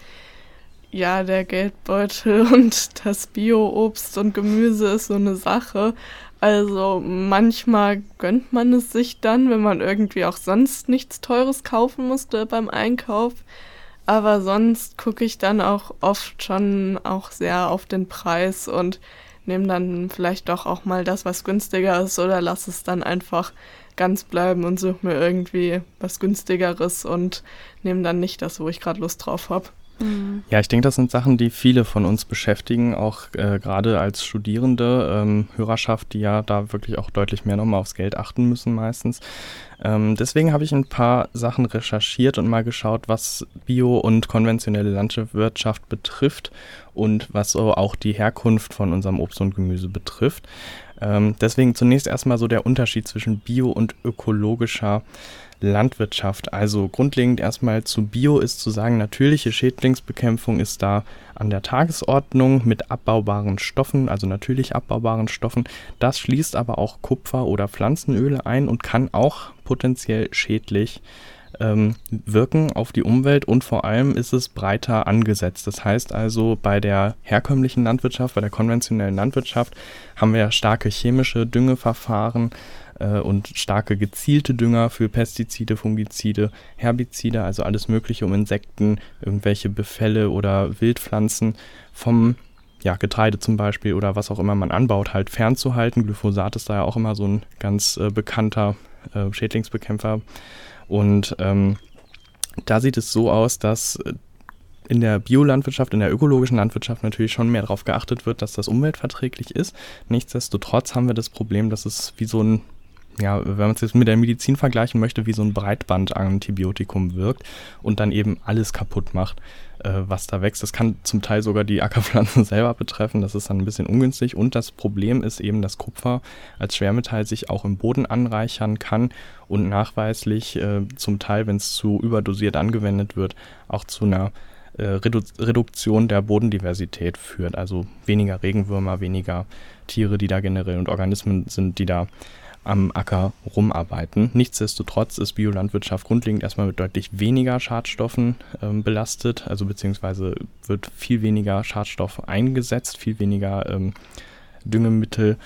ja, der Geldbeutel <laughs> und das Bio-Obst und Gemüse ist so eine Sache. Also manchmal gönnt man es sich dann, wenn man irgendwie auch sonst nichts Teures kaufen musste beim Einkauf. Aber sonst gucke ich dann auch oft schon auch sehr auf den Preis und nehme dann vielleicht doch auch mal das, was günstiger ist oder lass es dann einfach ganz bleiben und suche mir irgendwie was günstigeres und nehme dann nicht das, wo ich gerade Lust drauf habe. Mhm. Ja, ich denke, das sind Sachen, die viele von uns beschäftigen, auch äh, gerade als Studierende, ähm, Hörerschaft, die ja da wirklich auch deutlich mehr nochmal aufs Geld achten müssen meistens. Ähm, deswegen habe ich ein paar Sachen recherchiert und mal geschaut, was Bio- und konventionelle Landwirtschaft betrifft und was so auch die Herkunft von unserem Obst und Gemüse betrifft. Ähm, deswegen zunächst erstmal so der Unterschied zwischen bio- und ökologischer Landwirtschaft. Also grundlegend erstmal zu Bio ist zu sagen, natürliche Schädlingsbekämpfung ist da an der Tagesordnung mit abbaubaren Stoffen, also natürlich abbaubaren Stoffen. Das schließt aber auch Kupfer oder Pflanzenöle ein und kann auch potenziell schädlich ähm, wirken auf die Umwelt und vor allem ist es breiter angesetzt. Das heißt also, bei der herkömmlichen Landwirtschaft, bei der konventionellen Landwirtschaft haben wir starke chemische Düngeverfahren, äh, und starke gezielte Dünger für Pestizide, Fungizide, Herbizide, also alles Mögliche, um Insekten, irgendwelche Befälle oder Wildpflanzen vom ja, Getreide zum Beispiel oder was auch immer man anbaut, halt fernzuhalten. Glyphosat ist da ja auch immer so ein ganz äh, bekannter äh, Schädlingsbekämpfer. Und ähm, da sieht es so aus, dass in der Biolandwirtschaft, in der ökologischen Landwirtschaft natürlich schon mehr darauf geachtet wird, dass das umweltverträglich ist. Nichtsdestotrotz haben wir das Problem, dass es wie so ein ja, wenn man es jetzt mit der Medizin vergleichen möchte, wie so ein Breitbandantibiotikum wirkt und dann eben alles kaputt macht, äh, was da wächst. Das kann zum Teil sogar die Ackerpflanzen <laughs> selber betreffen. Das ist dann ein bisschen ungünstig. Und das Problem ist eben, dass Kupfer als Schwermetall sich auch im Boden anreichern kann und nachweislich äh, zum Teil, wenn es zu überdosiert angewendet wird, auch zu einer äh, Redu Reduktion der Bodendiversität führt. Also weniger Regenwürmer, weniger Tiere, die da generell und Organismen sind, die da am Acker rumarbeiten. Nichtsdestotrotz ist Biolandwirtschaft grundlegend erstmal mit deutlich weniger Schadstoffen ähm, belastet, also beziehungsweise wird viel weniger Schadstoff eingesetzt, viel weniger ähm, Düngemittel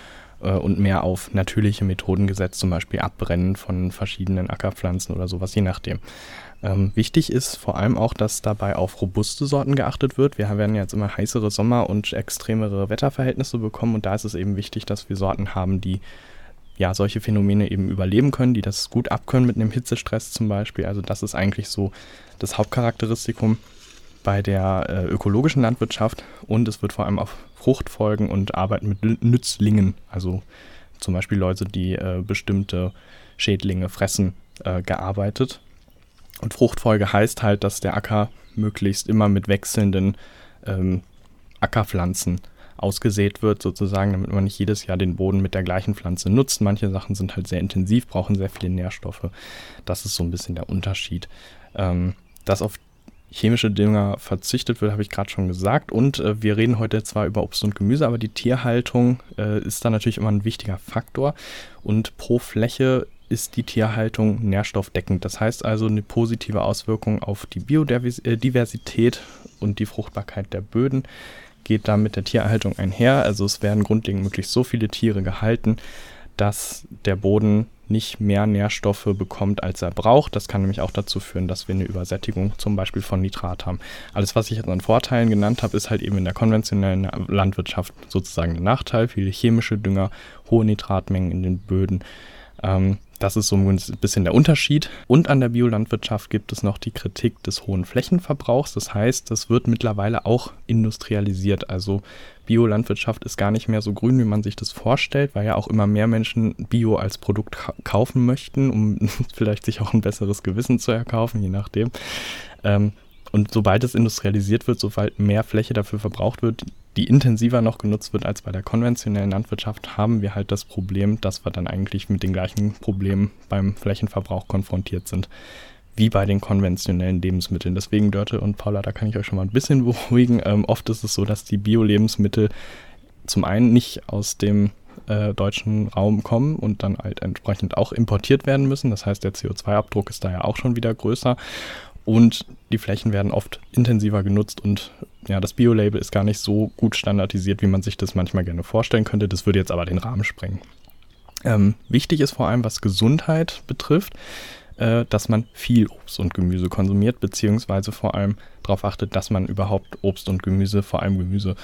äh, und mehr auf natürliche Methoden gesetzt, zum Beispiel Abbrennen von verschiedenen Ackerpflanzen oder sowas, je nachdem. Ähm, wichtig ist vor allem auch, dass dabei auf robuste Sorten geachtet wird. Wir werden jetzt immer heißere Sommer und extremere Wetterverhältnisse bekommen und da ist es eben wichtig, dass wir Sorten haben, die ja, solche Phänomene eben überleben können, die das gut abkönnen mit einem Hitzestress zum Beispiel. Also das ist eigentlich so das Hauptcharakteristikum bei der äh, ökologischen Landwirtschaft und es wird vor allem auf Fruchtfolgen und Arbeit mit Nützlingen, also zum Beispiel Leute, die äh, bestimmte Schädlinge fressen, äh, gearbeitet. Und Fruchtfolge heißt halt, dass der Acker möglichst immer mit wechselnden ähm, Ackerpflanzen ausgesät wird, sozusagen, damit man nicht jedes Jahr den Boden mit der gleichen Pflanze nutzt. Manche Sachen sind halt sehr intensiv, brauchen sehr viele Nährstoffe. Das ist so ein bisschen der Unterschied. Ähm, dass auf chemische Dünger verzichtet wird, habe ich gerade schon gesagt. Und äh, wir reden heute zwar über Obst und Gemüse, aber die Tierhaltung äh, ist da natürlich immer ein wichtiger Faktor. Und pro Fläche ist die Tierhaltung nährstoffdeckend. Das heißt also eine positive Auswirkung auf die Biodiversität und die Fruchtbarkeit der Böden geht da mit der Tiererhaltung einher. Also es werden grundlegend möglichst so viele Tiere gehalten, dass der Boden nicht mehr Nährstoffe bekommt, als er braucht. Das kann nämlich auch dazu führen, dass wir eine Übersättigung zum Beispiel von Nitrat haben. Alles, was ich jetzt an Vorteilen genannt habe, ist halt eben in der konventionellen Landwirtschaft sozusagen der Nachteil. Viele chemische Dünger, hohe Nitratmengen in den Böden. Ähm, das ist so ein bisschen der Unterschied. Und an der Biolandwirtschaft gibt es noch die Kritik des hohen Flächenverbrauchs. Das heißt, das wird mittlerweile auch industrialisiert. Also Biolandwirtschaft ist gar nicht mehr so grün, wie man sich das vorstellt, weil ja auch immer mehr Menschen Bio als Produkt kaufen möchten, um <laughs> vielleicht sich auch ein besseres Gewissen zu erkaufen, je nachdem. Ähm, und sobald es industrialisiert wird, sobald mehr Fläche dafür verbraucht wird, die intensiver noch genutzt wird als bei der konventionellen Landwirtschaft, haben wir halt das Problem, dass wir dann eigentlich mit den gleichen Problemen beim Flächenverbrauch konfrontiert sind wie bei den konventionellen Lebensmitteln. Deswegen, Dörte und Paula, da kann ich euch schon mal ein bisschen <laughs> beruhigen. Ähm, oft ist es so, dass die Bio-Lebensmittel zum einen nicht aus dem äh, deutschen Raum kommen und dann halt entsprechend auch importiert werden müssen. Das heißt, der CO2-Abdruck ist da ja auch schon wieder größer und die Flächen werden oft intensiver genutzt und ja, das Bio-Label ist gar nicht so gut standardisiert, wie man sich das manchmal gerne vorstellen könnte. Das würde jetzt aber den Rahmen sprengen. Ähm, wichtig ist vor allem, was Gesundheit betrifft, äh, dass man viel Obst und Gemüse konsumiert, beziehungsweise vor allem darauf achtet, dass man überhaupt Obst und Gemüse, vor allem Gemüse,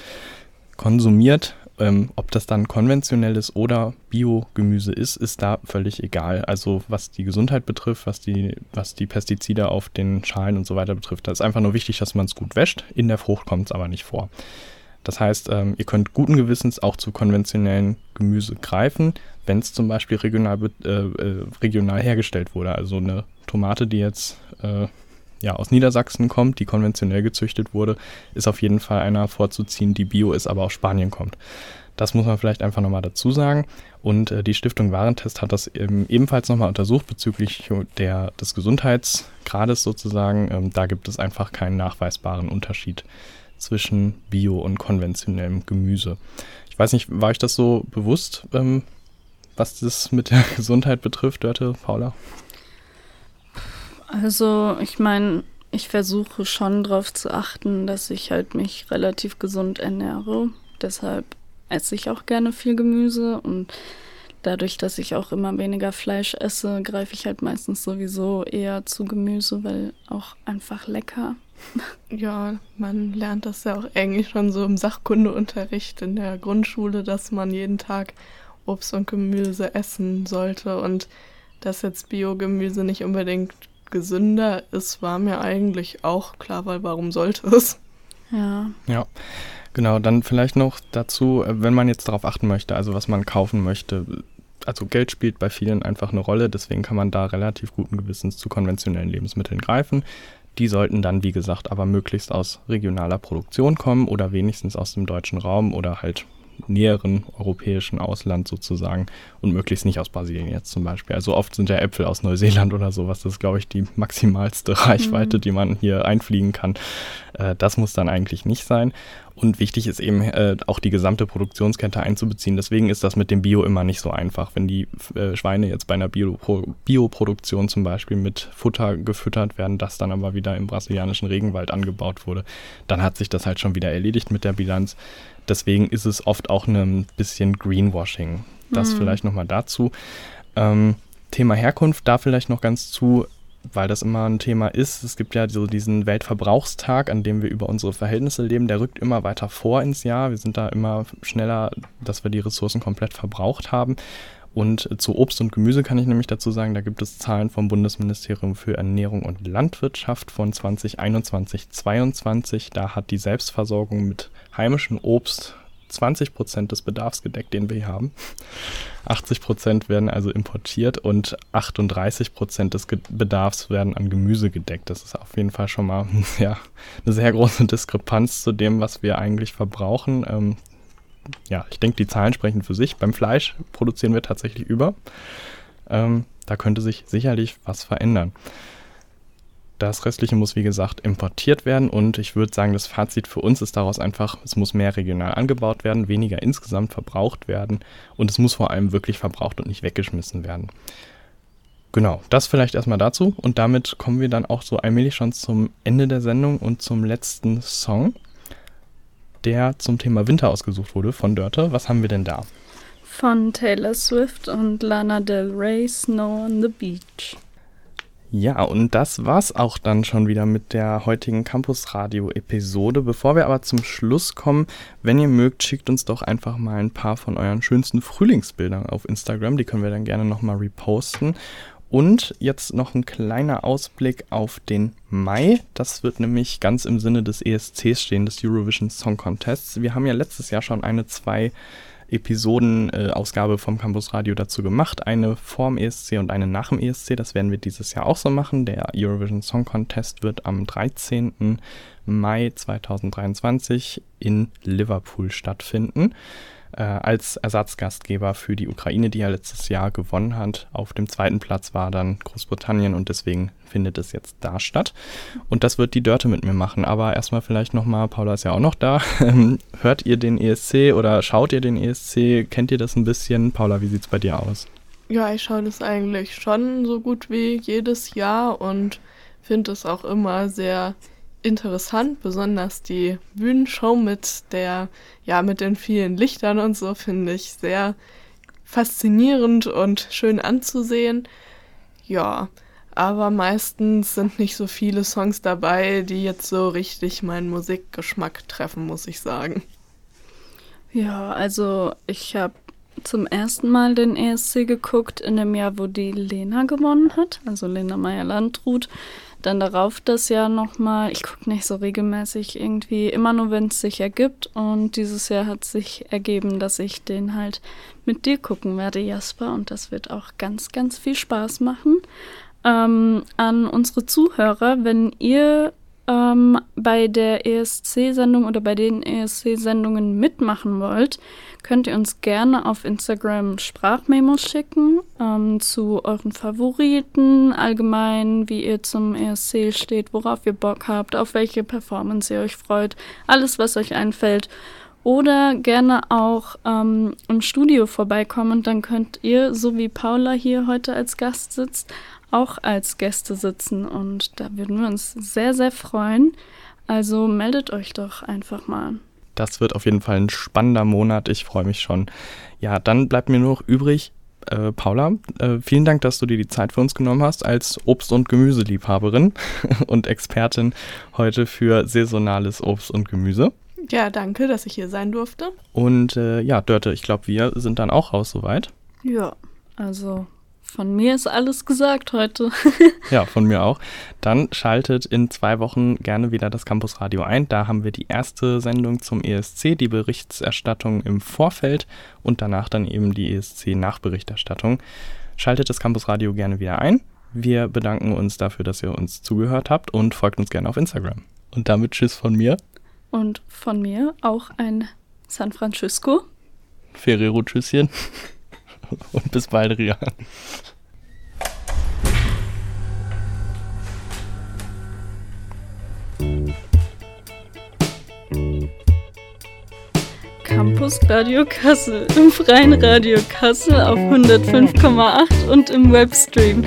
konsumiert. Ähm, ob das dann konventionelles oder Biogemüse ist, ist da völlig egal. Also was die Gesundheit betrifft, was die, was die Pestizide auf den Schalen und so weiter betrifft, da ist einfach nur wichtig, dass man es gut wäscht. In der Frucht kommt es aber nicht vor. Das heißt, ähm, ihr könnt guten Gewissens auch zu konventionellen Gemüse greifen, wenn es zum Beispiel regional, äh, äh, regional hergestellt wurde. Also eine Tomate, die jetzt äh, ja, aus Niedersachsen kommt, die konventionell gezüchtet wurde, ist auf jeden Fall einer vorzuziehen, die bio ist, aber aus Spanien kommt. Das muss man vielleicht einfach nochmal dazu sagen. Und äh, die Stiftung Warentest hat das eben ebenfalls nochmal untersucht bezüglich der, des Gesundheitsgrades sozusagen. Ähm, da gibt es einfach keinen nachweisbaren Unterschied zwischen Bio und konventionellem Gemüse. Ich weiß nicht, war euch das so bewusst, ähm, was das mit der <laughs> Gesundheit betrifft, Dörte, Paula? Also, ich meine, ich versuche schon darauf zu achten, dass ich halt mich relativ gesund ernähre. Deshalb esse ich auch gerne viel Gemüse und dadurch, dass ich auch immer weniger Fleisch esse, greife ich halt meistens sowieso eher zu Gemüse, weil auch einfach lecker. <laughs> Ja, man lernt das ja auch eigentlich schon so im Sachkundeunterricht in der Grundschule, dass man jeden Tag Obst und Gemüse essen sollte und dass jetzt Biogemüse nicht unbedingt gesünder ist, war mir eigentlich auch klar, weil warum sollte es? Ja. Ja. Genau, dann vielleicht noch dazu, äh, wenn man jetzt darauf achten möchte, also was man kaufen möchte. Also Geld spielt bei vielen einfach eine Rolle, deswegen kann man da relativ guten Gewissens zu konventionellen Lebensmitteln greifen. Die sollten dann, wie gesagt, aber möglichst aus regionaler Produktion kommen oder wenigstens aus dem deutschen Raum oder halt näheren europäischen Ausland sozusagen und möglichst nicht aus Brasilien jetzt zum Beispiel. Also oft sind ja Äpfel aus Neuseeland oder sowas. Das ist, glaube ich, die maximalste <laughs> Reichweite, mhm. die man hier einfliegen kann. Äh, das muss dann eigentlich nicht sein. Und wichtig ist eben äh, auch die gesamte Produktionskette einzubeziehen. Deswegen ist das mit dem Bio immer nicht so einfach. Wenn die äh, Schweine jetzt bei einer Bioproduktion Bio zum Beispiel mit Futter gefüttert werden, das dann aber wieder im brasilianischen Regenwald angebaut wurde, dann hat sich das halt schon wieder erledigt mit der Bilanz. Deswegen ist es oft auch ein bisschen Greenwashing. Das mhm. vielleicht nochmal dazu. Ähm, Thema Herkunft, da vielleicht noch ganz zu, weil das immer ein Thema ist. Es gibt ja so diesen Weltverbrauchstag, an dem wir über unsere Verhältnisse leben. Der rückt immer weiter vor ins Jahr. Wir sind da immer schneller, dass wir die Ressourcen komplett verbraucht haben. Und zu Obst und Gemüse kann ich nämlich dazu sagen, da gibt es Zahlen vom Bundesministerium für Ernährung und Landwirtschaft von 2021-22. Da hat die Selbstversorgung mit heimischem Obst 20 Prozent des Bedarfs gedeckt, den wir hier haben. 80 Prozent werden also importiert und 38 Prozent des Bedarfs werden an Gemüse gedeckt. Das ist auf jeden Fall schon mal <laughs> ja, eine sehr große Diskrepanz zu dem, was wir eigentlich verbrauchen. Ähm, ja, ich denke, die Zahlen sprechen für sich. Beim Fleisch produzieren wir tatsächlich über. Ähm, da könnte sich sicherlich was verändern. Das Restliche muss, wie gesagt, importiert werden und ich würde sagen, das Fazit für uns ist daraus einfach, es muss mehr regional angebaut werden, weniger insgesamt verbraucht werden und es muss vor allem wirklich verbraucht und nicht weggeschmissen werden. Genau, das vielleicht erstmal dazu und damit kommen wir dann auch so allmählich schon zum Ende der Sendung und zum letzten Song der zum Thema Winter ausgesucht wurde von Dörte. Was haben wir denn da? Von Taylor Swift und Lana Del Rey, Snow on the Beach. Ja, und das war's auch dann schon wieder mit der heutigen Campus Radio Episode. Bevor wir aber zum Schluss kommen, wenn ihr mögt, schickt uns doch einfach mal ein paar von euren schönsten Frühlingsbildern auf Instagram. Die können wir dann gerne nochmal reposten. Und jetzt noch ein kleiner Ausblick auf den Mai. Das wird nämlich ganz im Sinne des ESCs stehen, des Eurovision Song Contests. Wir haben ja letztes Jahr schon eine zwei Episoden äh, vom Campus Radio dazu gemacht. Eine vorm ESC und eine nach dem ESC. Das werden wir dieses Jahr auch so machen. Der Eurovision Song Contest wird am 13. Mai 2023 in Liverpool stattfinden äh, als Ersatzgastgeber für die Ukraine, die ja letztes Jahr gewonnen hat. Auf dem zweiten Platz war dann Großbritannien und deswegen findet es jetzt da statt. Und das wird die Dörte mit mir machen. Aber erstmal vielleicht nochmal, Paula ist ja auch noch da. <laughs> Hört ihr den ESC oder schaut ihr den ESC? Kennt ihr das ein bisschen? Paula, wie sieht es bei dir aus? Ja, ich schaue das eigentlich schon so gut wie jedes Jahr und finde es auch immer sehr interessant, besonders die Bühnenshow mit der, ja, mit den vielen Lichtern und so finde ich sehr faszinierend und schön anzusehen. Ja, aber meistens sind nicht so viele Songs dabei, die jetzt so richtig meinen Musikgeschmack treffen, muss ich sagen. Ja, also ich habe zum ersten Mal den ESC geguckt in dem Jahr, wo die Lena gewonnen hat, also Lena Meyer-Landrut. Dann darauf das Jahr nochmal. Ich gucke nicht so regelmäßig irgendwie, immer nur, wenn es sich ergibt. Und dieses Jahr hat sich ergeben, dass ich den halt mit dir gucken werde, Jasper. Und das wird auch ganz, ganz viel Spaß machen. Ähm, an unsere Zuhörer, wenn ihr ähm, bei der ESC-Sendung oder bei den ESC-Sendungen mitmachen wollt, könnt ihr uns gerne auf Instagram Sprachmemos schicken ähm, zu euren Favoriten, allgemein, wie ihr zum ESC steht, worauf ihr Bock habt, auf welche Performance ihr euch freut, alles, was euch einfällt. Oder gerne auch ähm, im Studio vorbeikommen dann könnt ihr, so wie Paula hier heute als Gast sitzt, auch als Gäste sitzen und da würden wir uns sehr, sehr freuen. Also meldet euch doch einfach mal. Das wird auf jeden Fall ein spannender Monat. Ich freue mich schon. Ja, dann bleibt mir nur noch übrig, äh, Paula, äh, vielen Dank, dass du dir die Zeit für uns genommen hast als Obst- und Gemüseliebhaberin <laughs> und Expertin heute für saisonales Obst und Gemüse. Ja, danke, dass ich hier sein durfte. Und äh, ja, Dörte, ich glaube, wir sind dann auch raus soweit. Ja, also von mir ist alles gesagt heute. <laughs> ja, von mir auch. Dann schaltet in zwei Wochen gerne wieder das Campus Radio ein. Da haben wir die erste Sendung zum ESC, die Berichterstattung im Vorfeld und danach dann eben die ESC-Nachberichterstattung. Schaltet das Campus Radio gerne wieder ein. Wir bedanken uns dafür, dass ihr uns zugehört habt und folgt uns gerne auf Instagram. Und damit Tschüss von mir. Und von mir auch ein San Francisco. Ferrero Tschüsschen. Und bis bald, Ria. Campus Radio Kassel, im freien Radio Kassel auf 105,8 und im Webstream.